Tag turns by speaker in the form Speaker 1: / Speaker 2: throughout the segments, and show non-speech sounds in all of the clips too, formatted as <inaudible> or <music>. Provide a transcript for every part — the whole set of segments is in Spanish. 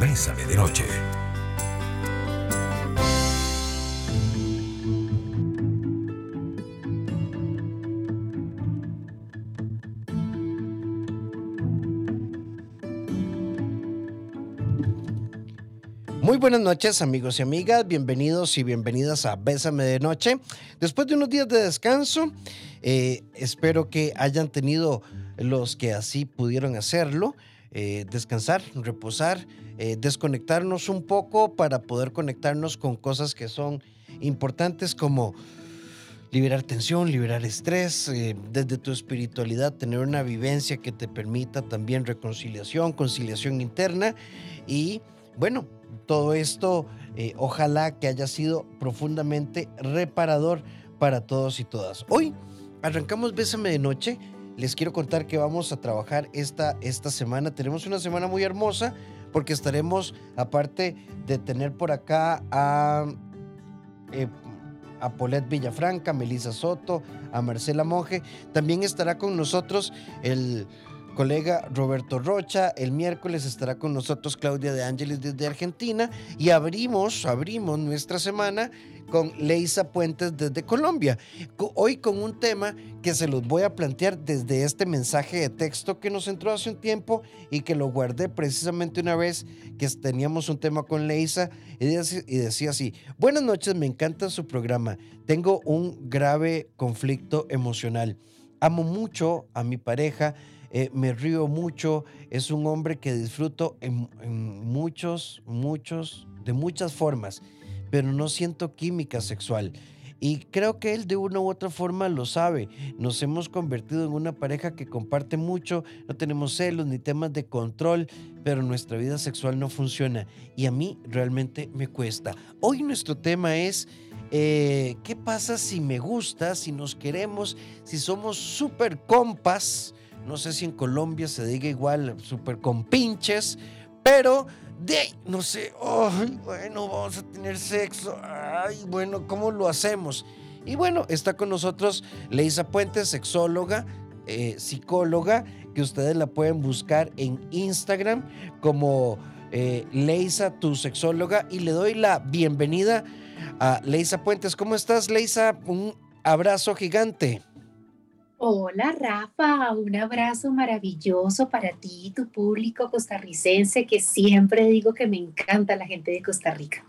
Speaker 1: Bésame de Noche.
Speaker 2: Muy buenas noches amigos y amigas, bienvenidos y bienvenidas a Bésame de Noche. Después de unos días de descanso, eh, espero que hayan tenido los que así pudieron hacerlo, eh, descansar, reposar, eh, desconectarnos un poco para poder conectarnos con cosas que son importantes como liberar tensión, liberar estrés, desde tu espiritualidad, tener una vivencia que te permita también reconciliación, conciliación interna y bueno, todo esto eh, ojalá que haya sido profundamente reparador para todos y todas. Hoy arrancamos Bésame de Noche. Les quiero contar que vamos a trabajar esta, esta semana. Tenemos una semana muy hermosa porque estaremos, aparte de tener por acá a, eh, a Paulette Villafranca, Melissa Soto, a Marcela Monge, también estará con nosotros el colega Roberto Rocha. El miércoles estará con nosotros Claudia de Ángeles desde Argentina y abrimos, abrimos nuestra semana con Leisa Puentes desde Colombia. Hoy con un tema que se los voy a plantear desde este mensaje de texto que nos entró hace un tiempo y que lo guardé precisamente una vez que teníamos un tema con Leisa y decía así, buenas noches, me encanta su programa, tengo un grave conflicto emocional. Amo mucho a mi pareja, eh, me río mucho, es un hombre que disfruto en, muchos, muchos, de muchas formas, pero no siento química sexual. Y creo que él de una u otra forma lo sabe. Nos hemos convertido en una pareja que comparte mucho, no tenemos celos ni temas de control, pero nuestra vida sexual no funciona. Y a mí realmente me cuesta. Hoy nuestro tema es... Eh, ¿Qué pasa si me gusta, si nos queremos, si somos súper compas? No sé si en Colombia se diga igual, súper con pinches, pero de no sé, ay, bueno, vamos a tener sexo, ay, bueno, ¿cómo lo hacemos? Y bueno, está con nosotros Leisa Puentes, sexóloga, eh, psicóloga, que ustedes la pueden buscar en Instagram como eh, Leisa, tu sexóloga, y le doy la bienvenida a Leisa Puentes. ¿Cómo estás, Leisa? Un abrazo gigante.
Speaker 3: Hola Rafa, un abrazo maravilloso para ti y tu público costarricense que siempre digo que me encanta la gente de Costa Rica.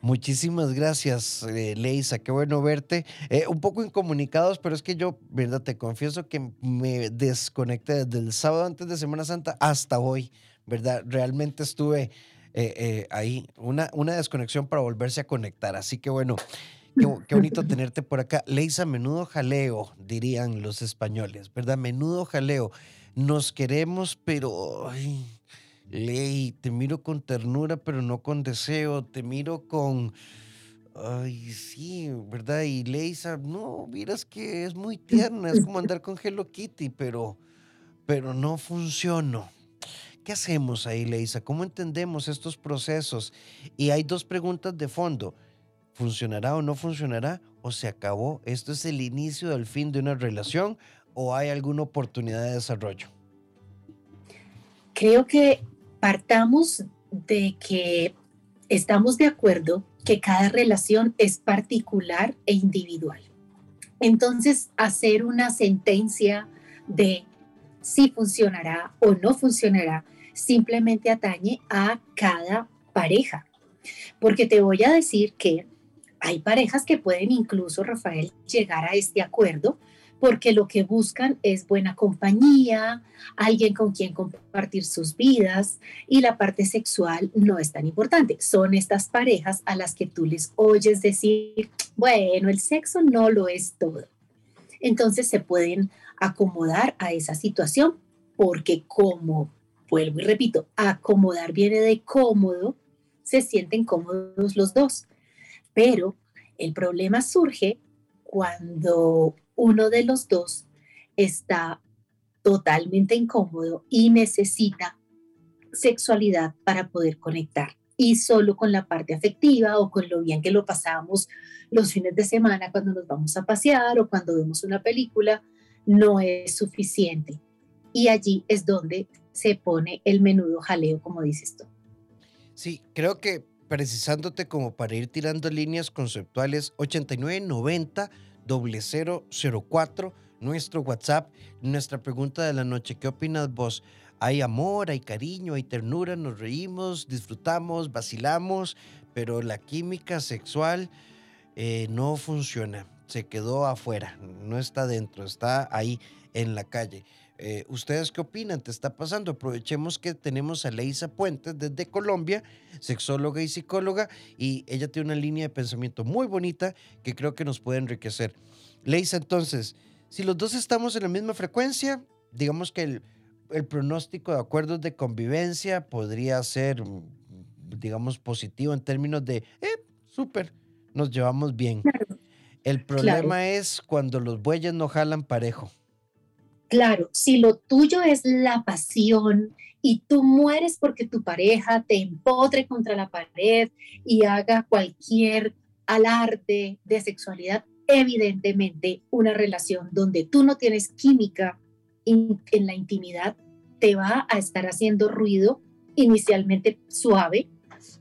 Speaker 2: Muchísimas gracias, eh, Leisa. Qué bueno verte. Eh, un poco incomunicados, pero es que yo, verdad, te confieso que me desconecté desde el sábado antes de Semana Santa hasta hoy, ¿verdad? Realmente estuve eh, ahí, una, una desconexión para volverse a conectar. Así que bueno, Qué, bonito tenerte por acá. Leisa, menudo jaleo, dirían los españoles, ¿verdad? Menudo jaleo. Nos queremos, pero... Ay, Ley, te miro con ternura, pero no con deseo. Te miro con... Ay, sí, ¿verdad? Y Leisa, no, miras que es muy tierna, es como andar con Hello Kitty, pero, pero no funcionó. ¿Qué hacemos ahí, Leisa? ¿Cómo entendemos estos procesos? Y hay dos preguntas de fondo. ¿Funcionará o no funcionará? ¿O se acabó? ¿Esto es el inicio del fin de una relación o hay alguna oportunidad de desarrollo?
Speaker 3: Creo que partamos de que estamos de acuerdo que cada relación es particular e individual. Entonces, hacer una sentencia de si funcionará o no funcionará simplemente atañe a cada pareja. Porque te voy a decir que hay parejas que pueden incluso, Rafael, llegar a este acuerdo porque lo que buscan es buena compañía, alguien con quien compartir sus vidas y la parte sexual no es tan importante. Son estas parejas a las que tú les oyes decir, bueno, el sexo no lo es todo. Entonces se pueden acomodar a esa situación porque como, vuelvo y repito, acomodar viene de cómodo, se sienten cómodos los dos. Pero el problema surge cuando uno de los dos está totalmente incómodo y necesita sexualidad para poder conectar. Y solo con la parte afectiva o con lo bien que lo pasamos los fines de semana cuando nos vamos a pasear o cuando vemos una película, no es suficiente. Y allí es donde se pone el menudo jaleo, como dices tú.
Speaker 2: Sí, creo que precisándote como para ir tirando líneas conceptuales 8990 0004 nuestro WhatsApp, nuestra pregunta de la noche, ¿qué opinas vos? Hay amor, hay cariño, hay ternura, nos reímos, disfrutamos, vacilamos, pero la química sexual eh, no funciona, se quedó afuera, no está dentro, está ahí en la calle. Eh, ¿Ustedes qué opinan? ¿Te está pasando? Aprovechemos que tenemos a Leisa Puentes desde Colombia, sexóloga y psicóloga, y ella tiene una línea de pensamiento muy bonita que creo que nos puede enriquecer. Leisa, entonces, si los dos estamos en la misma frecuencia, digamos que el, pronóstico de acuerdos de convivencia podría ser, digamos, positivo en términos de, eh, súper, nos llevamos bien. El problema es cuando los bueyes no jalan parejo.
Speaker 3: Claro, si lo tuyo es la pasión y tú mueres porque tu pareja te empotre contra la pared y haga cualquier alarde de sexualidad, evidentemente una relación donde tú no tienes química en la intimidad te va a estar haciendo ruido inicialmente suave,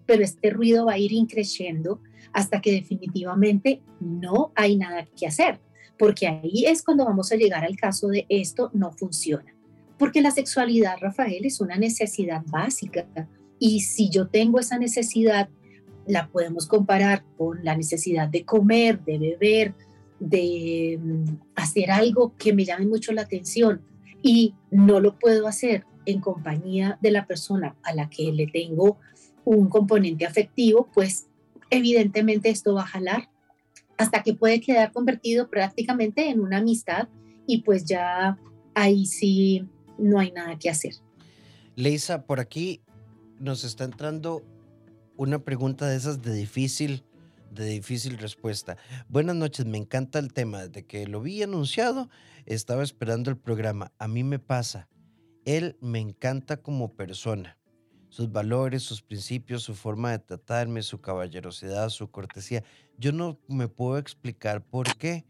Speaker 3: pero este ruido va a ir increciendo hasta que definitivamente no hay nada que hacer porque ahí es cuando vamos a llegar al caso de esto no funciona. Porque la sexualidad, Rafael, es una necesidad básica y si yo tengo esa necesidad, la podemos comparar con la necesidad de comer, de beber, de mm, hacer algo que me llame mucho la atención y no lo puedo hacer en compañía de la persona a la que le tengo un componente afectivo, pues evidentemente esto va a jalar hasta que puede quedar convertido prácticamente en una amistad y pues ya ahí sí no hay nada que hacer.
Speaker 2: Leisa, por aquí nos está entrando una pregunta de esas de difícil, de difícil respuesta. Buenas noches, me encanta el tema. Desde que lo vi anunciado, estaba esperando el programa. A mí me pasa, él me encanta como persona sus valores, sus principios, su forma de tratarme, su caballerosidad, su cortesía. Yo no me puedo explicar por qué,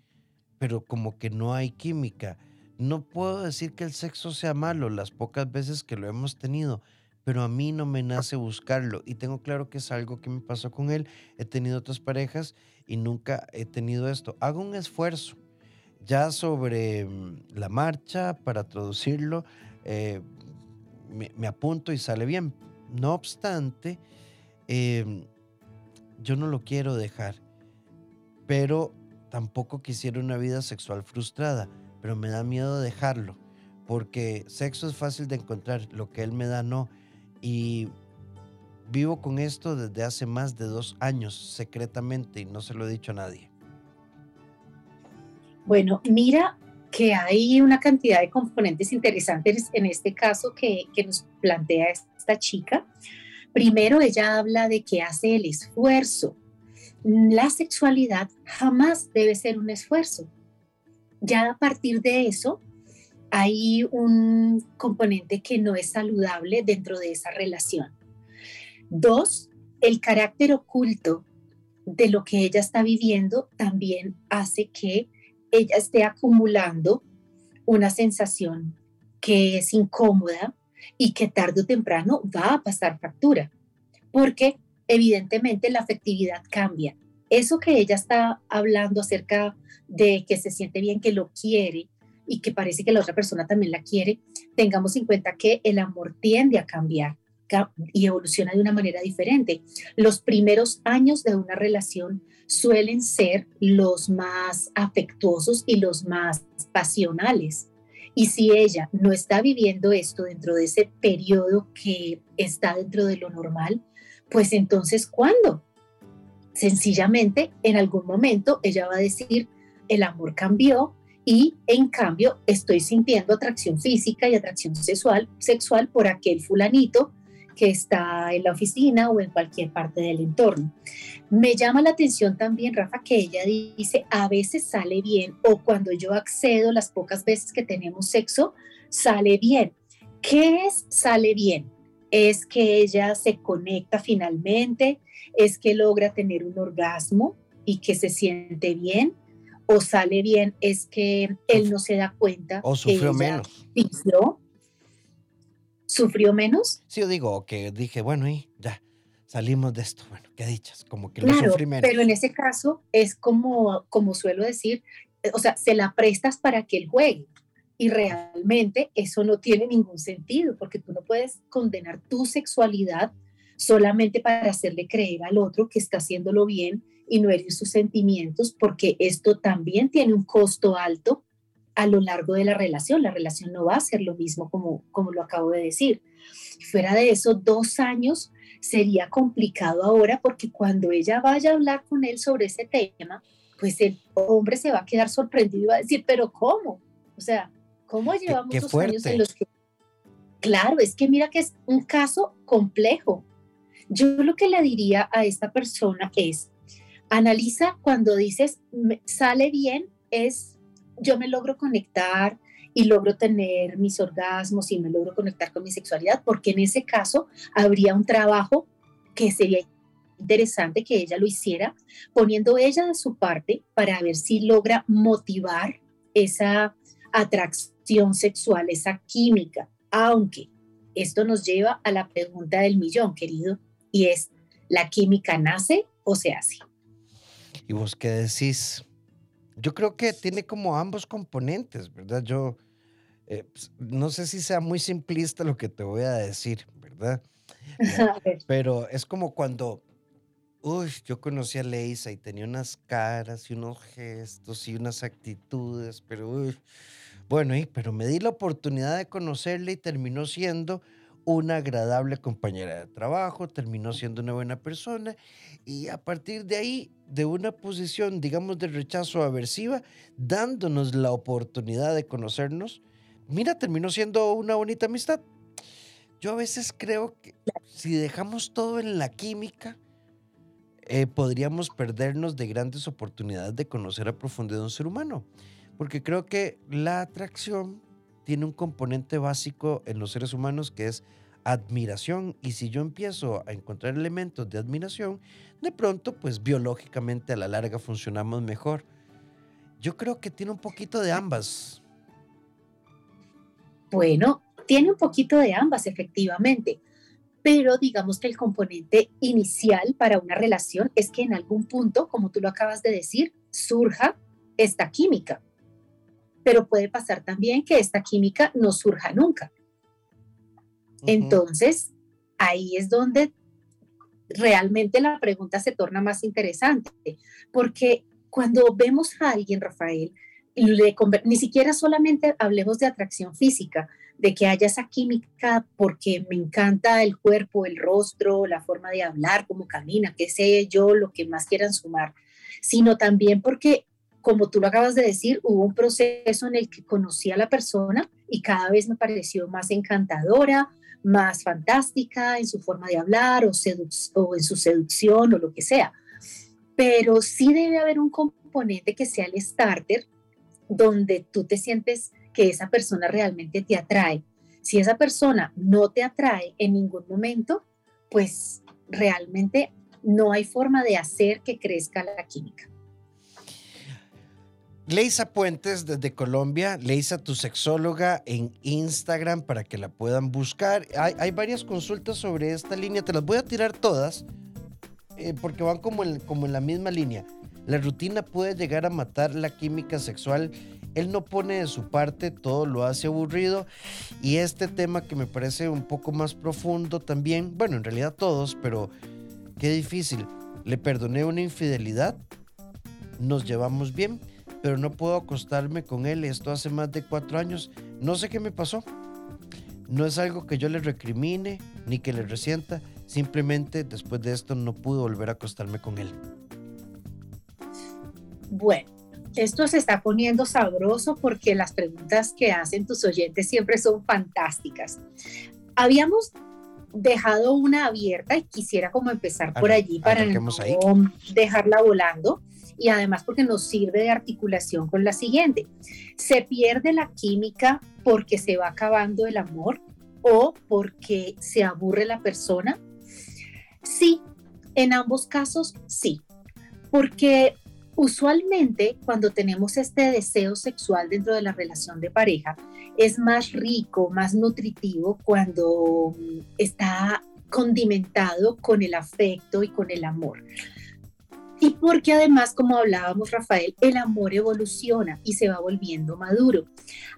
Speaker 2: pero como que no hay química. No puedo decir que el sexo sea malo las pocas veces que lo hemos tenido, pero a mí no me nace buscarlo y tengo claro que es algo que me pasó con él. He tenido otras parejas y nunca he tenido esto. Hago un esfuerzo ya sobre mm, la marcha para traducirlo. Eh, me apunto y sale bien, no obstante, em, yo no lo quiero dejar, pero tampoco quisiera una vida sexual frustrada, pero me da miedo dejarlo, porque sexo es fácil de encontrar, lo que él me da no. Y vivo con esto desde hace más de dos años, secretamente, y no se lo he dicho a nadie.
Speaker 3: Bueno, mira que hay una cantidad de componentes interesantes en este caso que, que nos plantea esta chica. Primero, ella habla de que hace el esfuerzo. La sexualidad jamás debe ser un esfuerzo. Ya a partir de eso, hay un componente que no es saludable dentro de esa relación. Dos, el carácter oculto de lo que ella está viviendo también hace que ella esté acumulando una sensación que es incómoda y que tarde o temprano va a pasar factura, porque evidentemente la afectividad cambia. Eso que ella está hablando acerca de que se siente bien, que lo quiere y que parece que la otra persona también la quiere, tengamos en cuenta que el amor tiende a cambiar y evoluciona de una manera diferente. Los primeros años de una relación suelen ser los más afectuosos y los más pasionales. Y si ella no está viviendo esto dentro de ese periodo que está dentro de lo normal, pues entonces, ¿cuándo? Sencillamente, en algún momento ella va a decir, el amor cambió y en cambio estoy sintiendo atracción física y atracción sexual, sexual por aquel fulanito que está en la oficina o en cualquier parte del entorno. Me llama la atención también, Rafa, que ella dice, a veces sale bien o cuando yo accedo las pocas veces que tenemos sexo, sale bien. ¿Qué es sale bien? Es que ella se conecta finalmente, es que logra tener un orgasmo y que se siente bien, o sale bien es que él no se da cuenta.
Speaker 2: O sufrió menos
Speaker 3: sufrió menos.
Speaker 2: Sí, yo digo que dije, bueno, y ya, salimos de esto. Bueno, qué dichas, como que
Speaker 3: claro, lo Pero en ese caso es como, como suelo decir, eh, o sea, se la prestas para que él juegue. Y realmente eso no tiene ningún sentido, porque tú no puedes condenar tu sexualidad solamente para hacerle creer al otro que está haciéndolo bien y no herir sus sentimientos, porque esto también tiene un costo alto a lo largo de la relación. La relación no va a ser lo mismo como, como lo acabo de decir. Fuera de eso, dos años sería complicado ahora porque cuando ella vaya a hablar con él sobre ese tema, pues el hombre se va a quedar sorprendido y va a decir, pero ¿cómo? O sea, ¿cómo llevamos dos años en los que... Claro, es que mira que es un caso complejo. Yo lo que le diría a esta persona es, analiza cuando dices, sale bien, es, yo me logro conectar, y logro tener mis orgasmos y me logro conectar con mi sexualidad, porque en ese caso habría un trabajo que sería interesante que ella lo hiciera, poniendo ella de su parte para ver si logra motivar esa atracción sexual, esa química, aunque esto nos lleva a la pregunta del millón, querido, y es, ¿la química nace o se hace?
Speaker 2: ¿Y vos qué decís? Yo creo que tiene como ambos componentes, ¿verdad? Yo eh, pues, no sé si sea muy simplista lo que te voy a decir, ¿verdad? <laughs> Pero es como cuando, uy, yo conocí a Leisa y tenía unas caras y unos gestos y unas actitudes, pero uy, bueno, y, pero me di la oportunidad de conocerla y terminó siendo una agradable compañera de trabajo, terminó siendo una buena persona y a partir de ahí, de una posición, digamos, de rechazo aversiva, dándonos la oportunidad de conocernos, mira, terminó siendo una bonita amistad. Yo a veces creo que si dejamos todo en la química, eh, podríamos perdernos de grandes oportunidades de conocer a profundidad a un ser humano. Porque creo que la atracción tiene un componente básico en los seres humanos que es admiración. Y si yo empiezo a encontrar elementos de admiración, de pronto, pues biológicamente a la larga funcionamos mejor. Yo creo que tiene un poquito de ambas.
Speaker 3: Bueno, tiene un poquito de ambas, efectivamente, pero digamos que el componente inicial para una relación es que en algún punto, como tú lo acabas de decir, surja esta química. Pero puede pasar también que esta química no surja nunca. Entonces, ahí es donde realmente la pregunta se torna más interesante, porque cuando vemos a alguien, Rafael, ni siquiera solamente hablemos de atracción física, de que haya esa química porque me encanta el cuerpo, el rostro, la forma de hablar, cómo camina, qué sé yo, lo que más quieran sumar, sino también porque, como tú lo acabas de decir, hubo un proceso en el que conocí a la persona y cada vez me pareció más encantadora, más fantástica en su forma de hablar o, o en su seducción o lo que sea. Pero sí debe haber un componente que sea el starter donde tú te sientes que esa persona realmente te atrae. Si esa persona no te atrae en ningún momento, pues realmente no hay forma de hacer que crezca la química.
Speaker 2: Leisa Puentes desde Colombia, Leisa tu sexóloga en Instagram para que la puedan buscar. Hay, varias consultas sobre esta línea, te las voy a tirar todas eh, porque van como como en la misma línea. La rutina puede llegar a matar la química sexual. Él no pone de su parte, todo lo hace aburrido. Y este tema que me parece un poco más profundo también, bueno, en realidad todos, pero qué difícil. Le perdoné una infidelidad, nos llevamos bien, pero no puedo acostarme con él. Esto hace más de cuatro años. No sé qué me pasó. No es algo que yo le recrimine ni que le resienta. Simplemente después de esto no pude volver a acostarme con él.
Speaker 3: Bueno, esto se está poniendo sabroso porque las preguntas que hacen tus oyentes siempre son fantásticas. Habíamos dejado una abierta y quisiera como empezar por allí para no dejarla volando y además porque nos sirve de articulación con la siguiente. ¿Se pierde la química porque se va acabando el amor o porque se aburre la persona? Sí, en ambos casos sí, porque Usualmente, cuando tenemos este deseo sexual dentro de la relación de pareja, es más rico, más nutritivo cuando está condimentado con el afecto y con el amor. Y porque además, como hablábamos, Rafael, el amor evoluciona y se va volviendo maduro.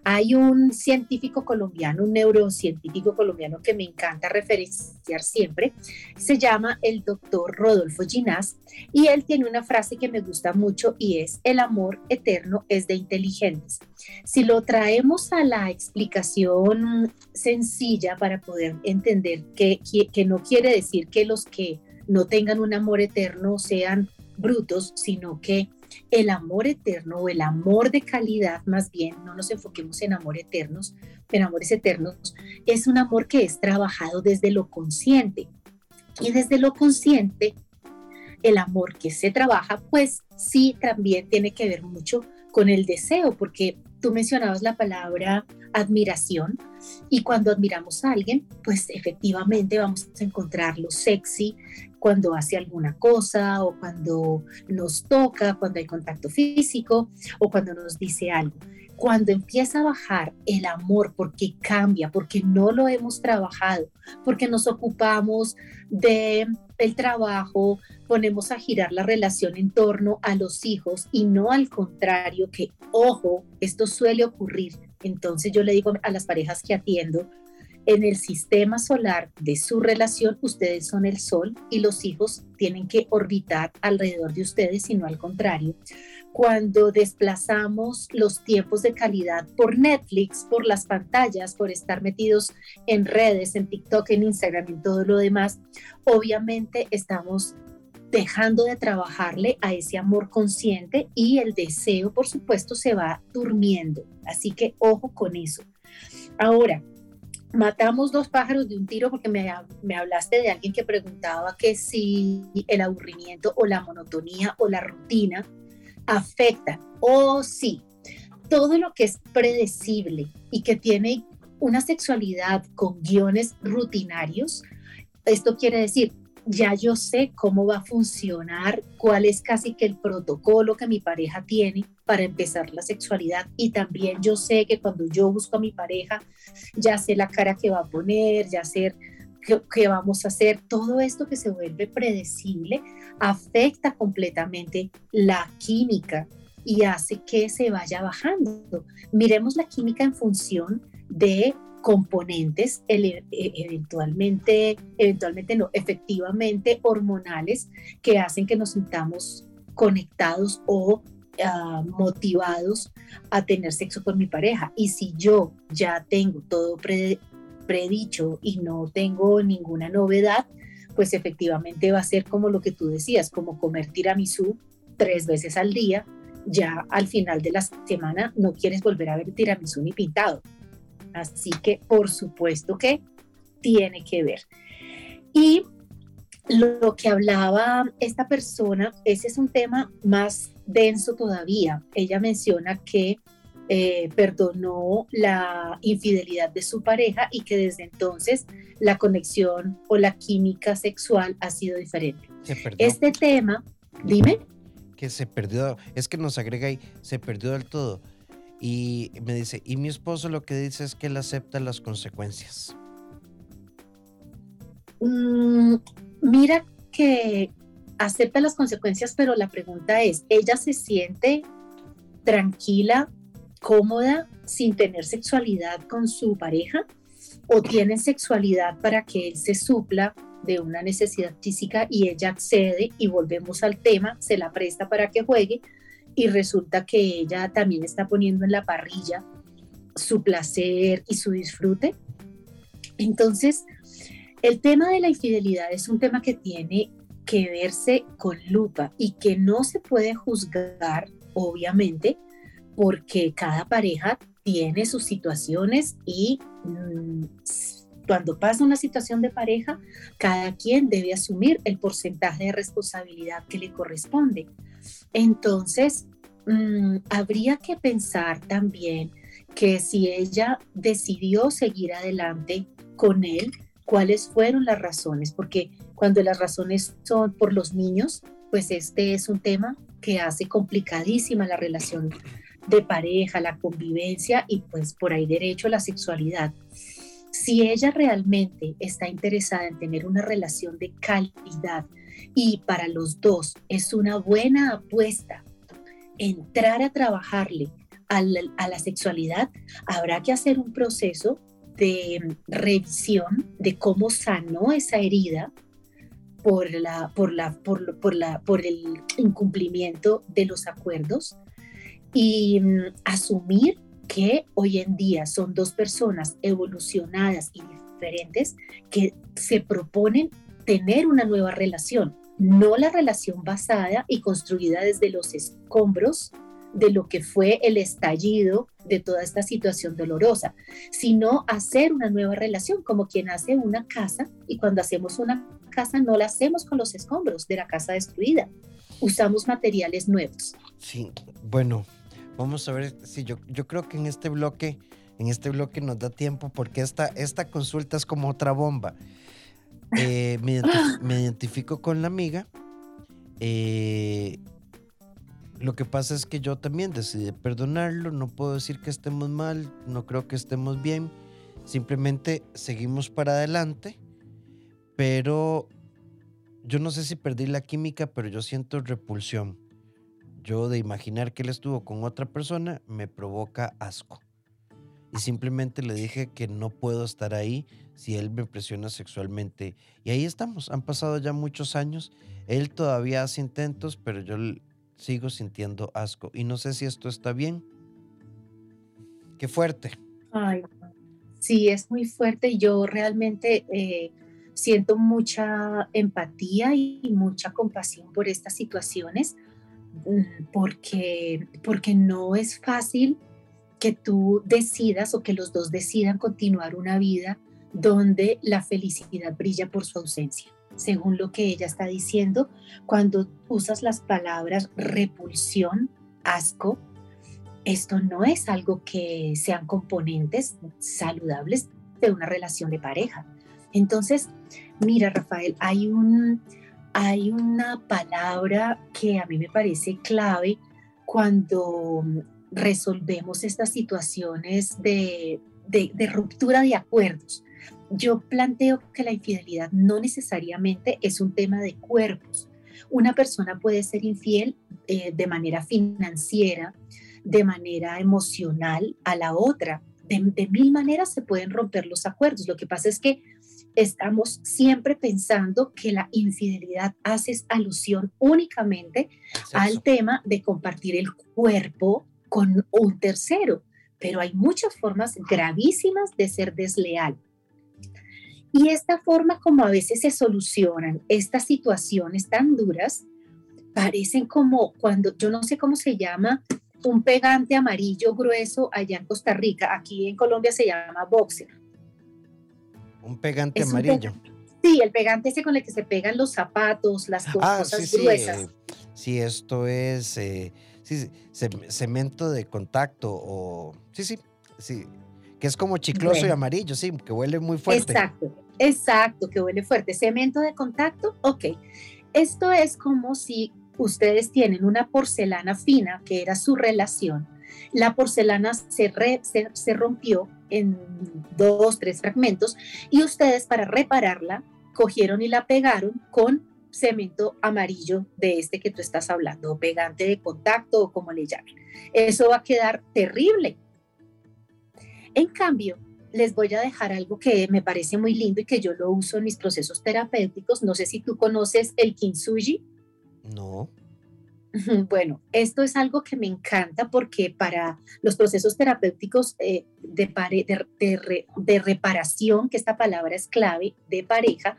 Speaker 3: Hay un científico colombiano, un neurocientífico colombiano que me encanta referenciar siempre, se llama el doctor Rodolfo Ginás, y él tiene una frase que me gusta mucho y es, el amor eterno es de inteligentes. Si lo traemos a la explicación sencilla para poder entender que, que no quiere decir que los que no tengan un amor eterno sean brutos, sino que el amor eterno o el amor de calidad, más bien, no nos enfoquemos en amor eternos, en amores eternos, es un amor que es trabajado desde lo consciente. Y desde lo consciente, el amor que se trabaja, pues sí, también tiene que ver mucho con el deseo, porque tú mencionabas la palabra admiración y cuando admiramos a alguien, pues efectivamente vamos a encontrar lo sexy cuando hace alguna cosa o cuando nos toca, cuando hay contacto físico o cuando nos dice algo. Cuando empieza a bajar el amor porque cambia, porque no lo hemos trabajado, porque nos ocupamos de el trabajo, ponemos a girar la relación en torno a los hijos y no al contrario, que ojo, esto suele ocurrir. Entonces yo le digo a las parejas que atiendo, en el sistema solar de su relación, ustedes son el sol y los hijos tienen que orbitar alrededor de ustedes y no al contrario. Cuando desplazamos los tiempos de calidad por Netflix, por las pantallas, por estar metidos en redes, en TikTok, en Instagram, en todo lo demás, obviamente estamos dejando de trabajarle a ese amor consciente y el deseo, por supuesto, se va durmiendo. Así que ojo con eso. Ahora, matamos dos pájaros de un tiro porque me, hablaste de alguien que preguntaba que si el aburrimiento o la monotonía o la rutina afectan. O sí, todo lo que es predecible y que tiene una sexualidad con guiones rutinarios, esto quiere decir ya yo sé cómo va a funcionar, cuál es casi que el protocolo que mi pareja tiene para empezar la sexualidad y también yo sé que cuando yo busco a mi pareja, ya sé la cara que va a poner, ya sé qué, vamos a hacer, todo esto que se vuelve predecible afecta completamente la química y hace que se vaya bajando. Miremos la química en función de componentes e, eventualmente, eventualmente no, efectivamente hormonales que hacen que nos sintamos conectados o ah, motivados a tener sexo con mi pareja. Y si yo ya tengo todo predicho y no tengo ninguna novedad, pues efectivamente va a ser como lo que tú decías, como comer tiramisú tres veces al día. Ya al final de la semana no quieres volver a ver tiramisú ni pintado Así que por supuesto que tiene que ver. Y lo que hablaba esta persona, ese es un tema más denso todavía. Ella menciona que eh, perdonó la infidelidad de su pareja y que desde entonces la conexión o la química sexual ha sido diferente. Este tema, dime.
Speaker 2: Que se perdió, es que nos agrega ahí, se perdió del todo. Y me dice, y mi esposo lo que dice es que él acepta las consecuencias.
Speaker 3: Mm, mira que acepta las consecuencias, pero la pregunta es, ¿ella se siente tranquila, cómoda, sin tener sexualidad con su pareja? ¿O tiene sexualidad para que él se supla de una necesidad física y ella accede y volvemos al tema, se la presta para que juegue? y resulta que ella también está poniendo en la parrilla su placer y su disfrute. Entonces, el tema de la infidelidad es un tema que tiene que verse con lupa y que no se puede juzgar, obviamente, porque cada pareja tiene sus situaciones y mm, cuando pasa una situación de pareja, cada quien debe asumir el porcentaje de responsabilidad que le corresponde. Entonces, mm, habría que pensar también que si ella decidió seguir adelante con él, cuáles fueron las razones, porque cuando las razones son por los niños, pues este es un tema que hace complicadísima la relación de pareja, la convivencia y pues por ahí derecho la sexualidad. Si ella realmente está interesada en tener una relación de calidad y para los dos es una buena apuesta entrar a trabajarle a la, sexualidad, habrá que hacer un proceso de revisión de cómo sanó esa herida por el incumplimiento de los acuerdos y mm, asumir que hoy en día son dos personas evolucionadas y diferentes que se proponen tener una nueva relación, no la relación basada y construida desde los escombros de lo que fue el estallido de toda esta situación dolorosa, sino hacer una nueva relación, como quien hace una casa y cuando hacemos una casa no la hacemos con los escombros de la casa destruida, usamos materiales nuevos.
Speaker 2: Sí, bueno, vamos a ver si yo, yo creo que en este bloque, en este bloque nos da tiempo porque esta, esta consulta es como otra bomba. Eh, <laughs> me, identifico con la amiga. Eh, lo que pasa es que yo también decidí perdonarlo, no puedo decir que estemos mal, no creo que estemos bien, simplemente seguimos para adelante, pero yo no sé si perdí la química, pero yo siento repulsión. Yo de imaginar que él estuvo con otra persona me provoca asco. Y simplemente le dije que no puedo estar ahí si él me presiona sexualmente. Y ahí estamos, han pasado ya muchos años. Él todavía hace intentos, pero yo sigo sintiendo asco. Y no sé si esto está bien. Qué fuerte.
Speaker 3: Sí, es muy fuerte. Yo realmente eh, siento mucha empatía y mucha compasión por estas situaciones, porque, porque no es fácil que tú decidas o que los dos decidan continuar una vida donde la felicidad brilla por su ausencia según lo que ella está diciendo, cuando usas las palabras repulsión, asco, esto no es algo que sean componentes saludables de una relación de pareja. Entonces, mira, Rafael, hay, un, hay una palabra que a mí me parece clave cuando resolvemos estas situaciones de, de ruptura de acuerdos yo planteo que la infidelidad no necesariamente es un tema de cuerpos. Una persona puede ser infiel eh, de manera financiera, de manera emocional a la otra. De, mil maneras se pueden romper los acuerdos. Lo que pasa es que estamos siempre pensando que la infidelidad hace alusión únicamente al tema de compartir el cuerpo con un tercero, pero hay muchas formas gravísimas de ser desleal. Y esta forma como a veces se solucionan estas situaciones tan duras, parecen como cuando, yo no sé cómo se llama, un pegante amarillo grueso allá en Costa Rica, aquí en Colombia se llama boxer.
Speaker 2: Un pegante amarillo.
Speaker 3: sí, el pegante ese con el que se pegan los zapatos, las ah, cosas gruesas.
Speaker 2: Sí, esto es eh, cemento de contacto o... Sí, sí, sí que es como chicloso y amarillo, sí, que huele muy fuerte.
Speaker 3: Exacto, exacto, que huele fuerte. Cemento de contacto, ok. Esto es como si ustedes tienen una porcelana fina, que era su relación. La porcelana se, se, rompió en dos, tres fragmentos y ustedes para repararla cogieron y la pegaron con cemento amarillo de este que tú estás hablando, pegante de contacto o como le llamen. Eso va a quedar terrible en cambio, les voy a dejar algo que me parece muy lindo y que yo lo uso en mis procesos terapéuticos. No sé si tú conoces el kintsugi.
Speaker 2: No. <laughs>
Speaker 3: Bueno, esto es algo que me encanta porque para los procesos terapéuticos eh, de, reparación, que esta palabra es clave, de pareja,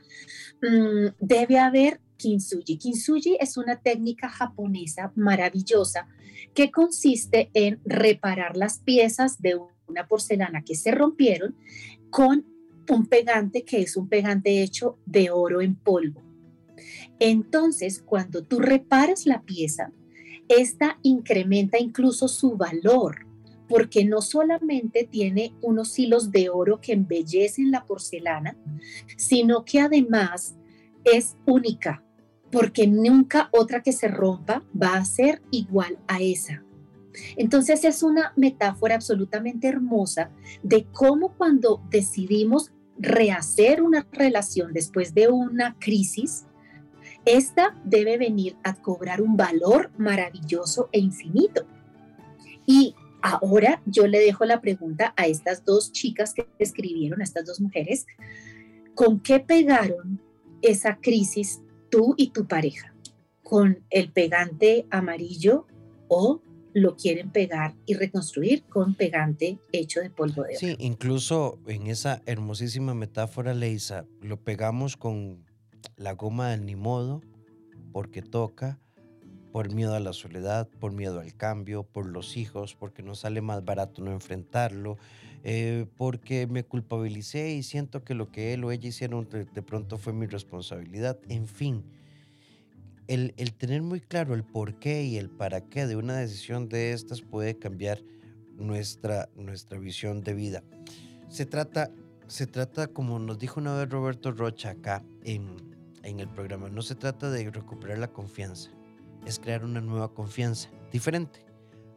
Speaker 3: mm, debe haber kintsugi. Kintsugi es una técnica japonesa maravillosa que consiste en reparar las piezas de un una porcelana que se rompieron con un pegante que es un pegante hecho de oro en polvo. Entonces, cuando tú reparas la pieza, esta incrementa incluso su valor, porque no solamente tiene unos hilos de oro que embellecen la porcelana, sino que además es única, porque nunca otra que se rompa va a ser igual a esa. Entonces es una metáfora absolutamente hermosa de cómo cuando decidimos rehacer una relación después de una crisis, esta debe venir a cobrar un valor maravilloso e infinito. Y ahora yo le dejo la pregunta a estas dos chicas que escribieron, a estas dos mujeres, ¿con qué pegaron esa crisis tú y tu pareja? ¿Con el pegante amarillo o lo quieren pegar y reconstruir con pegante hecho de polvo de oro?
Speaker 2: Sí, incluso en esa hermosísima metáfora, Leisa, lo pegamos con la goma del ni modo, porque toca, por miedo a la soledad, por miedo al cambio, por los hijos, porque nos sale más barato no enfrentarlo, eh, porque me culpabilicé y siento que lo que él o ella hicieron de, pronto fue mi responsabilidad, en fin. El, el, tener muy claro el por qué y el para qué de una decisión de estas puede cambiar nuestra, nuestra visión de vida. Se trata, se trata, como nos dijo una vez Roberto Rocha acá en, el programa, no se trata de recuperar la confianza, es crear una nueva confianza, diferente,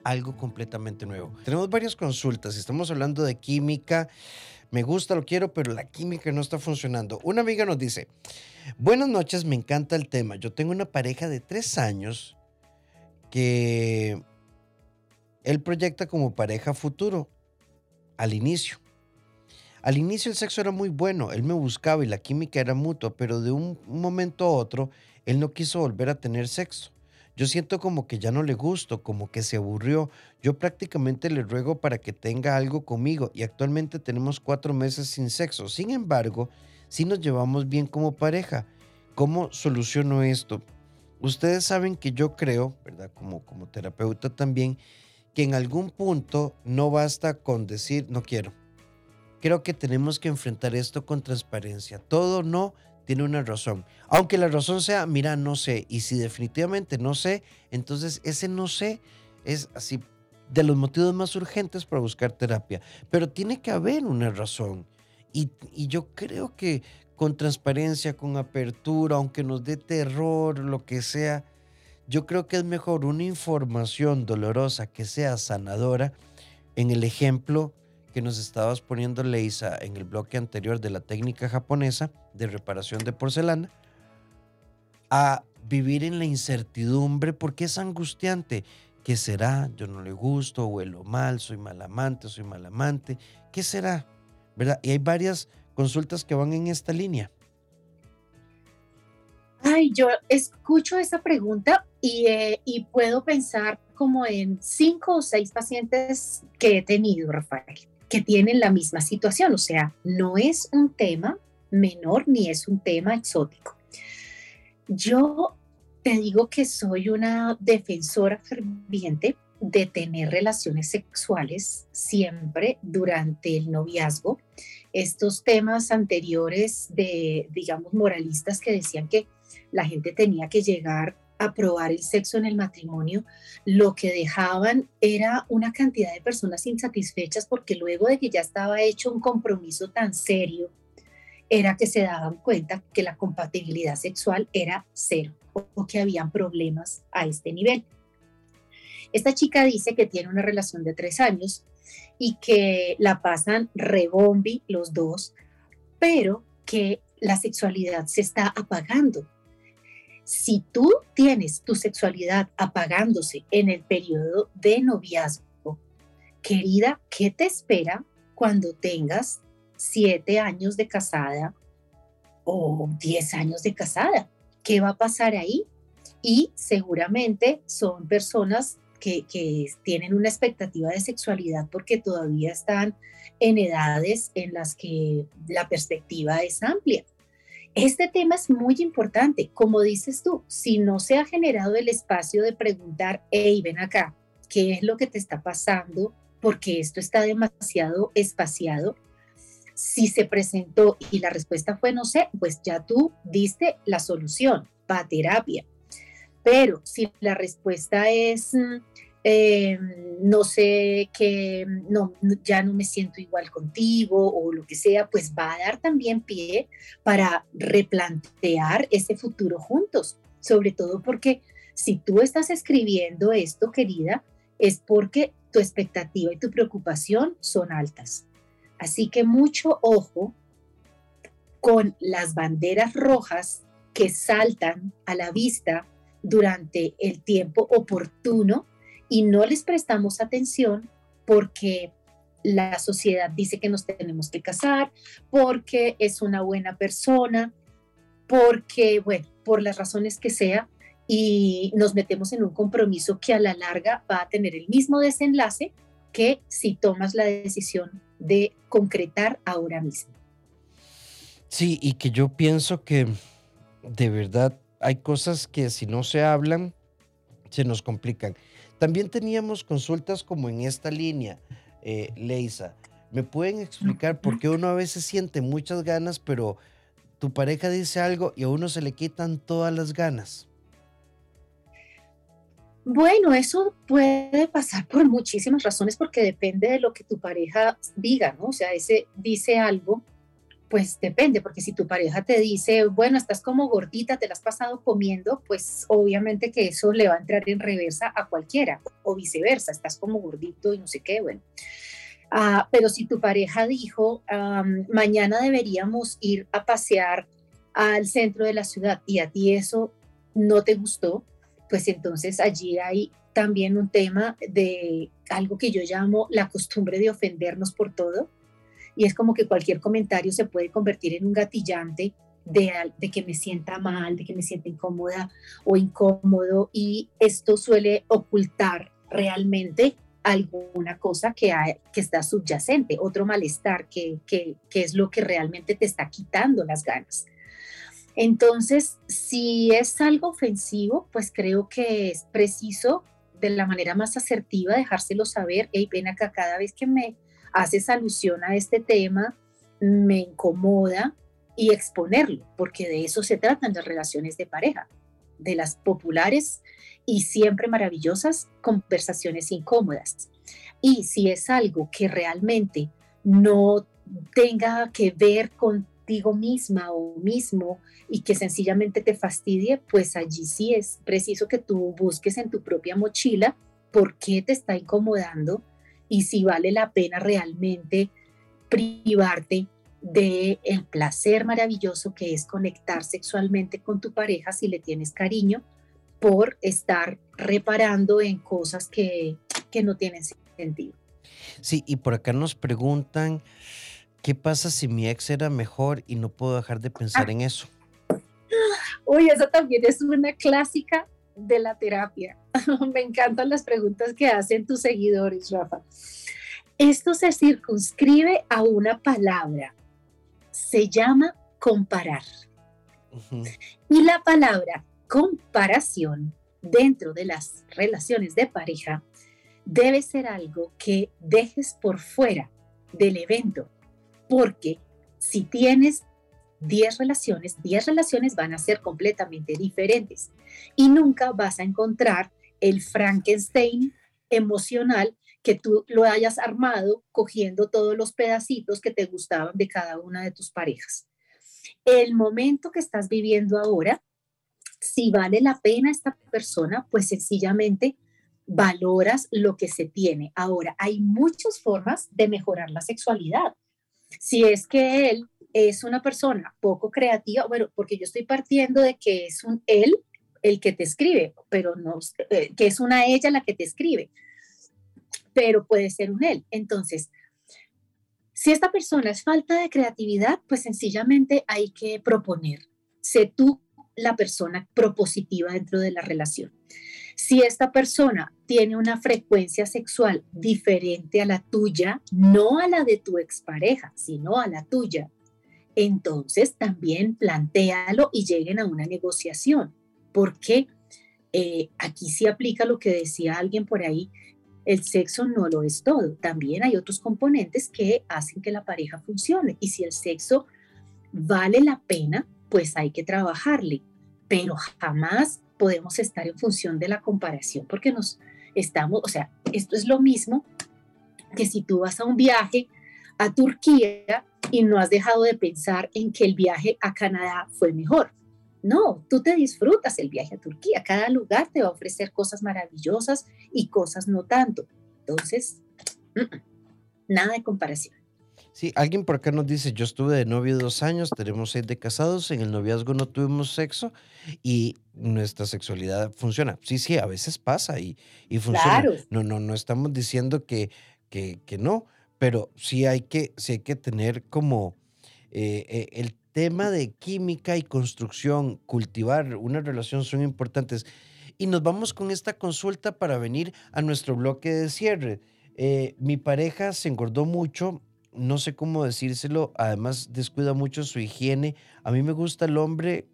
Speaker 2: algo completamente nuevo. Tenemos varias consultas, estamos hablando de química, me gusta, lo quiero, pero la química no está funcionando. Una amiga nos dice, buenas noches, me encanta el tema, yo tengo una pareja de tres años que él proyecta como pareja futuro al inicio. Al inicio el sexo era muy bueno, él me buscaba y la química era mutua, pero de un momento a otro él no quiso volver a tener sexo. Yo siento como que ya no le gusto, como que se aburrió. Yo prácticamente le ruego para que tenga algo conmigo y actualmente tenemos cuatro meses sin sexo. Sin embargo, sí nos llevamos bien como pareja. ¿Cómo soluciono esto? Ustedes saben que yo creo, ¿verdad? Como, como terapeuta también, que en algún punto no basta con decir no quiero creo que tenemos que enfrentar esto con transparencia. Todo no tiene una razón. Aunque la razón sea, mira, no sé. Y si definitivamente no sé, entonces ese no sé es así de los motivos más urgentes para buscar terapia. Pero tiene que haber una razón. Y, y yo creo que con transparencia, con apertura, aunque nos dé terror, lo que sea, yo creo que es mejor una información dolorosa que sea sanadora en el ejemplo que nos estabas poniendo, Leisa, en el bloque anterior de la técnica japonesa de reparación de porcelana, a vivir en la incertidumbre porque es angustiante. ¿Qué será? Yo no le gusto, huelo mal, soy mal amante, soy mal amante. ¿Qué será? ¿Verdad? Y hay varias consultas que van en esta línea.
Speaker 3: Ay, yo escucho esa pregunta y, eh, y puedo pensar como en cinco o seis pacientes que he tenido, Rafael que tienen la misma situación. O sea, no es un tema menor ni es un tema exótico. Yo te digo que soy una defensora ferviente de tener relaciones sexuales siempre durante el noviazgo. Estos temas anteriores de, digamos, moralistas que decían que la gente tenía que llegar aprobar el sexo en el matrimonio, lo que dejaban era una cantidad de personas insatisfechas porque luego de que ya estaba hecho un compromiso tan serio, era que se daban cuenta que la compatibilidad sexual era cero o que habían problemas a este nivel. Esta chica dice que tiene una relación de tres años y que la pasan rebombi los dos, pero que la sexualidad se está apagando si tú tienes tu sexualidad apagándose en el periodo de noviazgo, querida, ¿qué te espera cuando tengas siete años de casada o diez años de casada? ¿Qué va a pasar ahí? Y seguramente son personas que, que, tienen una expectativa de sexualidad porque todavía están en edades en las que la perspectiva es amplia. Este tema es muy importante. Como dices tú, si no se ha generado el espacio de preguntar, hey, ven acá, ¿qué es lo que te está pasando? Porque esto está demasiado espaciado. Si se presentó y la respuesta fue no sé, pues ya tú diste la solución, va terapia. Pero si la respuesta es mm, eh, no sé qué, no, ya no me siento igual contigo o lo que sea, pues va a dar también pie para replantear ese futuro juntos, sobre todo porque si tú estás escribiendo esto, querida, es porque tu expectativa y tu preocupación son altas. Así que mucho ojo con las banderas rojas que saltan a la vista durante el tiempo oportuno y no les prestamos atención porque la sociedad dice que nos tenemos que casar, porque es una buena persona, porque, bueno, por las razones que sea, y nos metemos en un compromiso que a la larga va a tener el mismo desenlace que si tomas la decisión de concretar ahora mismo.
Speaker 2: Sí, y que yo pienso que de verdad hay cosas que si no se hablan, se nos complican. También teníamos consultas como en esta línea, eh, Leisa. ¿Me pueden explicar por qué uno a veces siente muchas ganas, pero tu pareja dice algo y a uno se le quitan todas las ganas?
Speaker 3: Bueno, eso puede pasar por muchísimas razones porque depende de lo que tu pareja diga, ¿no? O sea, ese dice algo, pues depende, porque si tu pareja te dice, bueno, estás como gordita, te la has pasado comiendo, pues obviamente que eso le va a entrar en reversa a cualquiera, o viceversa, estás como gordito y no sé qué, bueno. Ah, pero si tu pareja dijo, mañana deberíamos ir a pasear al centro de la ciudad y a ti eso no te gustó, pues entonces allí hay también un tema de algo que yo llamo la costumbre de ofendernos por todo. Y es como que cualquier comentario se puede convertir en un gatillante de, que me sienta mal, de que me sienta incómoda o incómodo. Y esto suele ocultar realmente alguna cosa que, hay, que está subyacente, otro malestar que, que, que es lo que realmente te está quitando las ganas. Entonces, si es algo ofensivo, pues creo que es preciso de la manera más asertiva dejárselo saber, hey, ven acá cada vez que me haces alusión a este tema, me incomoda y exponerlo, porque de eso se tratan las relaciones de pareja, de las populares y siempre maravillosas conversaciones incómodas. Y si es algo que realmente no tenga que ver con contigo misma o mismo y que sencillamente te fastidie, pues allí sí es preciso que tú busques en tu propia mochila por qué te está incomodando y si vale la pena realmente privarte de el placer maravilloso que es conectar sexualmente con tu pareja si le tienes cariño por estar reparando en cosas que, que no tienen sentido.
Speaker 2: Sí, y por acá nos preguntan, ¿Qué pasa si mi ex era mejor y no puedo dejar de pensar en eso?
Speaker 3: Uy, eso también es una clásica de la terapia. <laughs> Me encantan las preguntas que hacen tus seguidores, Rafa. Esto se circunscribe a una palabra. Se llama comparar. Y la palabra comparación dentro de las relaciones de pareja debe ser algo que dejes por fuera del evento porque si tienes 10 relaciones, 10 relaciones van a ser completamente diferentes y nunca vas a encontrar el Frankenstein emocional que tú lo hayas armado cogiendo todos los pedacitos que te gustaban de cada una de tus parejas. El momento que estás viviendo ahora, si vale la pena esta persona, pues sencillamente valoras lo que se tiene. Ahora, hay muchas formas de mejorar la sexualidad. Si es que él es una persona poco creativa, bueno, porque yo estoy partiendo de que es un él el que te escribe, pero no, eh, que es una ella la que te escribe, pero puede ser un él. Entonces, si esta persona es falta de creatividad, pues sencillamente hay que proponer. Sé tú la persona propositiva dentro de la relación. Si esta persona tiene una frecuencia sexual diferente a la tuya, no a la de tu expareja, sino a la tuya, entonces también plantéalo y lleguen a una negociación, porque eh, aquí sí aplica lo que decía alguien por ahí, el sexo no lo es todo, también hay otros componentes que hacen que la pareja funcione y si el sexo vale la pena, pues hay que trabajarle, pero jamás podemos estar en función de la comparación porque nos estamos, o sea, esto es lo mismo que si tú vas a un viaje a Turquía y no has dejado de pensar en que el viaje a Canadá fue mejor. No, tú te disfrutas el viaje a Turquía. Cada lugar te va a ofrecer cosas maravillosas y cosas no tanto. Entonces, nada de comparación.
Speaker 2: Sí, alguien por acá nos dice, yo estuve de novio dos años, tenemos seis de casados, en el noviazgo no tuvimos sexo y nuestra sexualidad funciona. Sí, sí, a veces pasa y, y funciona.
Speaker 3: Claro.
Speaker 2: No, no, no estamos diciendo que, que, que no, pero sí hay que, sí hay que tener como eh, eh, el tema de química y construcción, cultivar una relación son importantes. Y nos vamos con esta consulta para venir a nuestro bloque de cierre. Eh, mi pareja se engordó mucho no sé cómo decírselo, además descuida mucho su higiene. A mí me gusta el hombre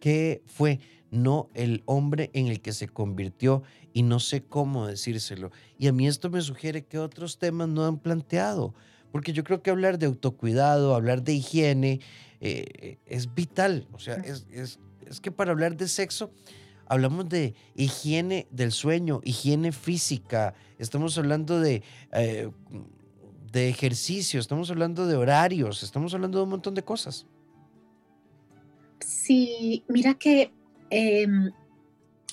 Speaker 2: que fue, no el hombre en el que se convirtió y no sé cómo decírselo. Y a mí esto me sugiere que otros temas no han planteado, porque yo creo que hablar de autocuidado, hablar de higiene, eh, es vital. O sea, es, es, es que para hablar de sexo hablamos de higiene del sueño, higiene física, estamos hablando de eh, de ejercicio, estamos hablando de horarios, estamos hablando de un montón de cosas.
Speaker 3: Sí, mira que em,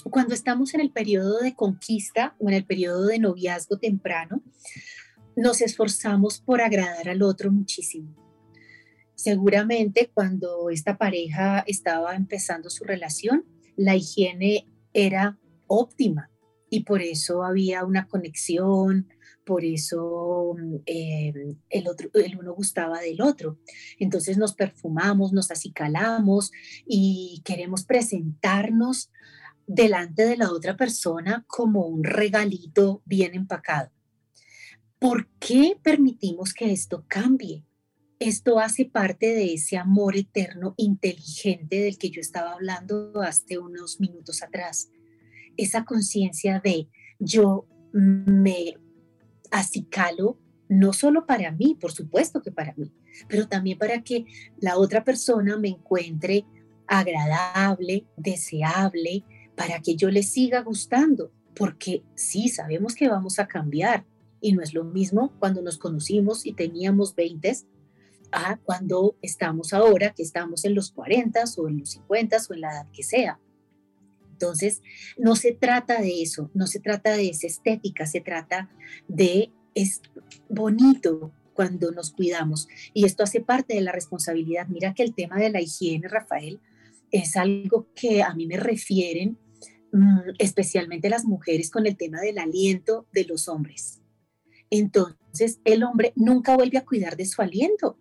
Speaker 3: cuando estamos en el periodo de conquista o en el periodo de noviazgo temprano, nos esforzamos por agradar al otro muchísimo. Seguramente cuando esta pareja estaba empezando su relación, la higiene era óptima y por eso había una conexión, por eso mm, eh, el, otro, el uno gustaba del otro. Entonces nos perfumamos, nos acicalamos y queremos presentarnos delante de la otra persona como un regalito bien empacado. ¿Por qué permitimos que esto cambie? Esto hace parte de ese amor eterno inteligente del que yo estaba hablando hace unos minutos atrás. Esa conciencia de yo me acicalo no solo para mí, por supuesto que para mí, pero también para que la otra persona me encuentre agradable, deseable, para que yo le siga gustando, porque sí, sabemos que vamos a cambiar y no es lo mismo cuando nos conocimos y teníamos 20 a cuando estamos ahora, que estamos en los 40 o en los 50 o en la edad que sea. Entonces, no se trata de eso, no se trata de esa estética, se trata de, es bonito cuando nos cuidamos. Y esto hace parte de la responsabilidad. Mira que el tema de la higiene, Rafael, es algo que a mí me refieren mm, especialmente las mujeres con el tema del aliento de los hombres. Entonces, el hombre nunca vuelve a cuidar de su aliento.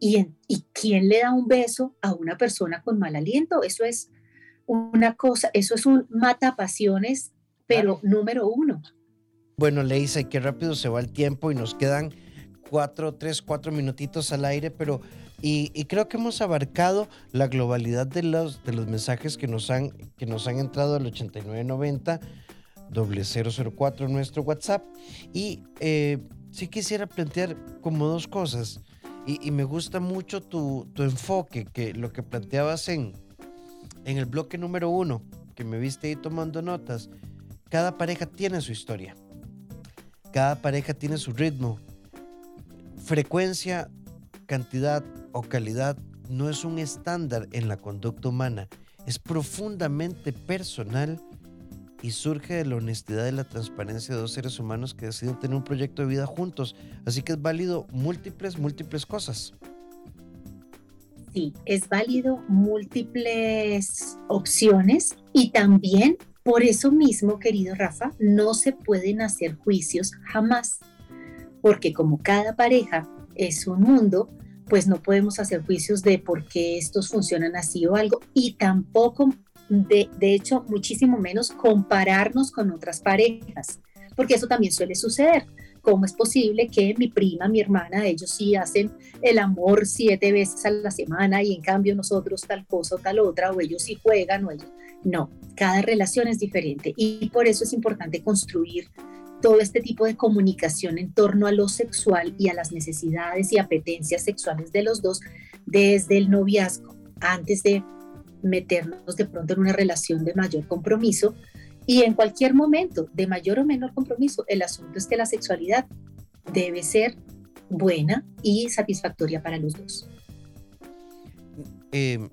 Speaker 3: ¿Y, ¿Y quién le da un beso a una persona con mal aliento? Eso es una cosa, eso es un mata pasiones, pero número uno.
Speaker 2: Bueno, Leisa, qué rápido se va el tiempo y nos quedan cuatro, tres, cuatro minutitos al aire, pero y, creo que hemos abarcado la globalidad de los, de los mensajes que nos han, que nos han entrado al 8990 004 nuestro WhatsApp. Y eh, sí quisiera plantear como dos cosas. Y, me gusta mucho tu, tu, enfoque, que lo que planteabas en, en el bloque número uno, que me viste ahí tomando notas, cada pareja tiene su historia. Cada pareja tiene su ritmo. Frecuencia, cantidad o calidad no es un estándar en la conducta humana. Es profundamente personal y surge de la honestidad y la transparencia de dos seres humanos que deciden tener un proyecto de vida juntos. Así que es válido múltiples, múltiples cosas
Speaker 3: sí, es válido múltiples opciones y también por eso mismo, querido Rafa, no se pueden hacer juicios jamás, porque como cada pareja es un mundo, pues no podemos hacer juicios de por qué estos funcionan así o algo y tampoco, de, de hecho, muchísimo menos compararnos con otras parejas, porque eso también suele suceder. ¿Cómo es posible que mi prima, mi hermana, ellos sí hacen el amor siete veces a la semana y en cambio nosotros tal cosa o tal otra, o ellos sí juegan o ellos... No, cada relación es diferente y por eso es importante construir todo este tipo de comunicación en torno a lo sexual y a las necesidades y apetencias sexuales de los dos desde el noviazgo, antes de meternos de pronto en una relación de mayor compromiso, y en cualquier momento, de mayor o menor compromiso, el asunto es que la sexualidad debe ser buena y satisfactoria para los dos.
Speaker 2: Em,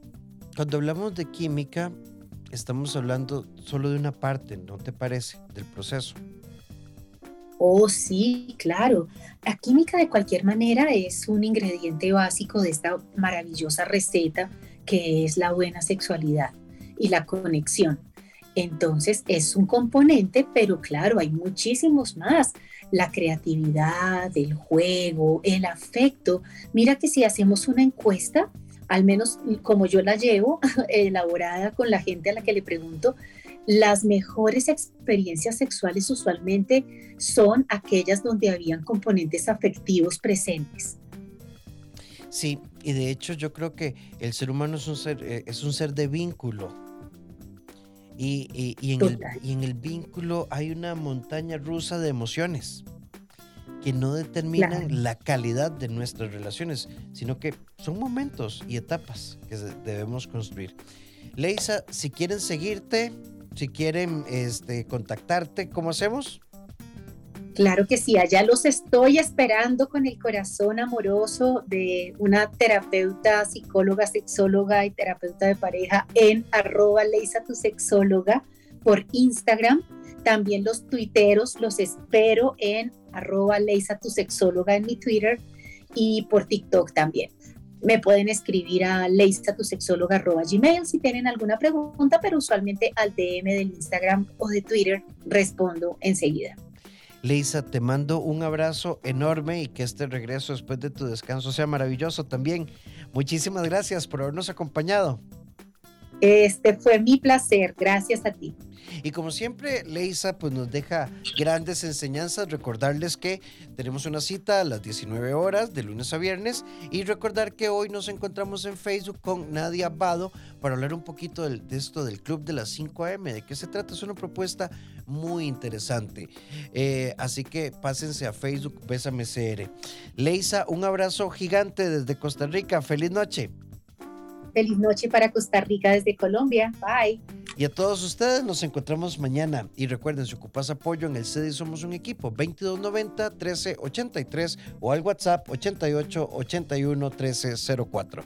Speaker 2: cuando hablamos de química, estamos hablando solo de una parte, ¿no te parece? Del proceso.
Speaker 3: Oh, sí, claro. La química de cualquier manera es un ingrediente básico de esta maravillosa receta que es la buena sexualidad y la conexión. Entonces es un componente, pero claro, hay muchísimos más. La creatividad, el juego, el afecto. Mira que si hacemos una encuesta, al menos como yo la llevo, <laughs> elaborada con la gente a la que le pregunto, las mejores experiencias sexuales usualmente son aquellas donde habían componentes afectivos presentes.
Speaker 2: Sí, y de hecho yo creo que el ser humano es un ser, eh, es un ser de vínculo. Y, en el, y, en el, vínculo hay una montaña rusa de emociones que no determinan la calidad de nuestras relaciones, sino que son momentos y etapas que debemos construir. Leisa, si quieren seguirte, si quieren este, contactarte, ¿cómo hacemos?
Speaker 3: Claro que sí, allá los estoy esperando con el corazón amoroso de una terapeuta, psicóloga, sexóloga y terapeuta de pareja en arroba Leisa tu sexóloga por Instagram. También los tuiteros los espero en arroba Leisa tu sexóloga en mi Twitter y por TikTok también me pueden escribir a gmail si tienen alguna pregunta, pero usualmente al DM del Instagram o de Twitter respondo enseguida.
Speaker 2: Leisa, te mando un abrazo enorme y que este regreso después de tu descanso sea maravilloso también. Muchísimas gracias por habernos acompañado.
Speaker 3: Este fue mi placer, gracias a ti.
Speaker 2: Y como siempre, Leisa pues nos deja grandes enseñanzas. Recordarles que tenemos una cita a las 19 horas de lunes a viernes y recordar que hoy nos encontramos en Facebook con Nadia Abado para hablar un poquito de esto del Club de las 5 AM. ¿De qué se trata? Es una propuesta muy interesante. Eh, así que pásense a Facebook Bésame CR. Leisa, un abrazo gigante desde Costa Rica. Feliz noche.
Speaker 3: Feliz noche para Costa Rica desde Colombia. Bye.
Speaker 2: Y a todos ustedes nos encontramos mañana. Y recuerden, si ocupas apoyo en el CD Somos un Equipo, 2290 1383 o al WhatsApp 88 81 1304.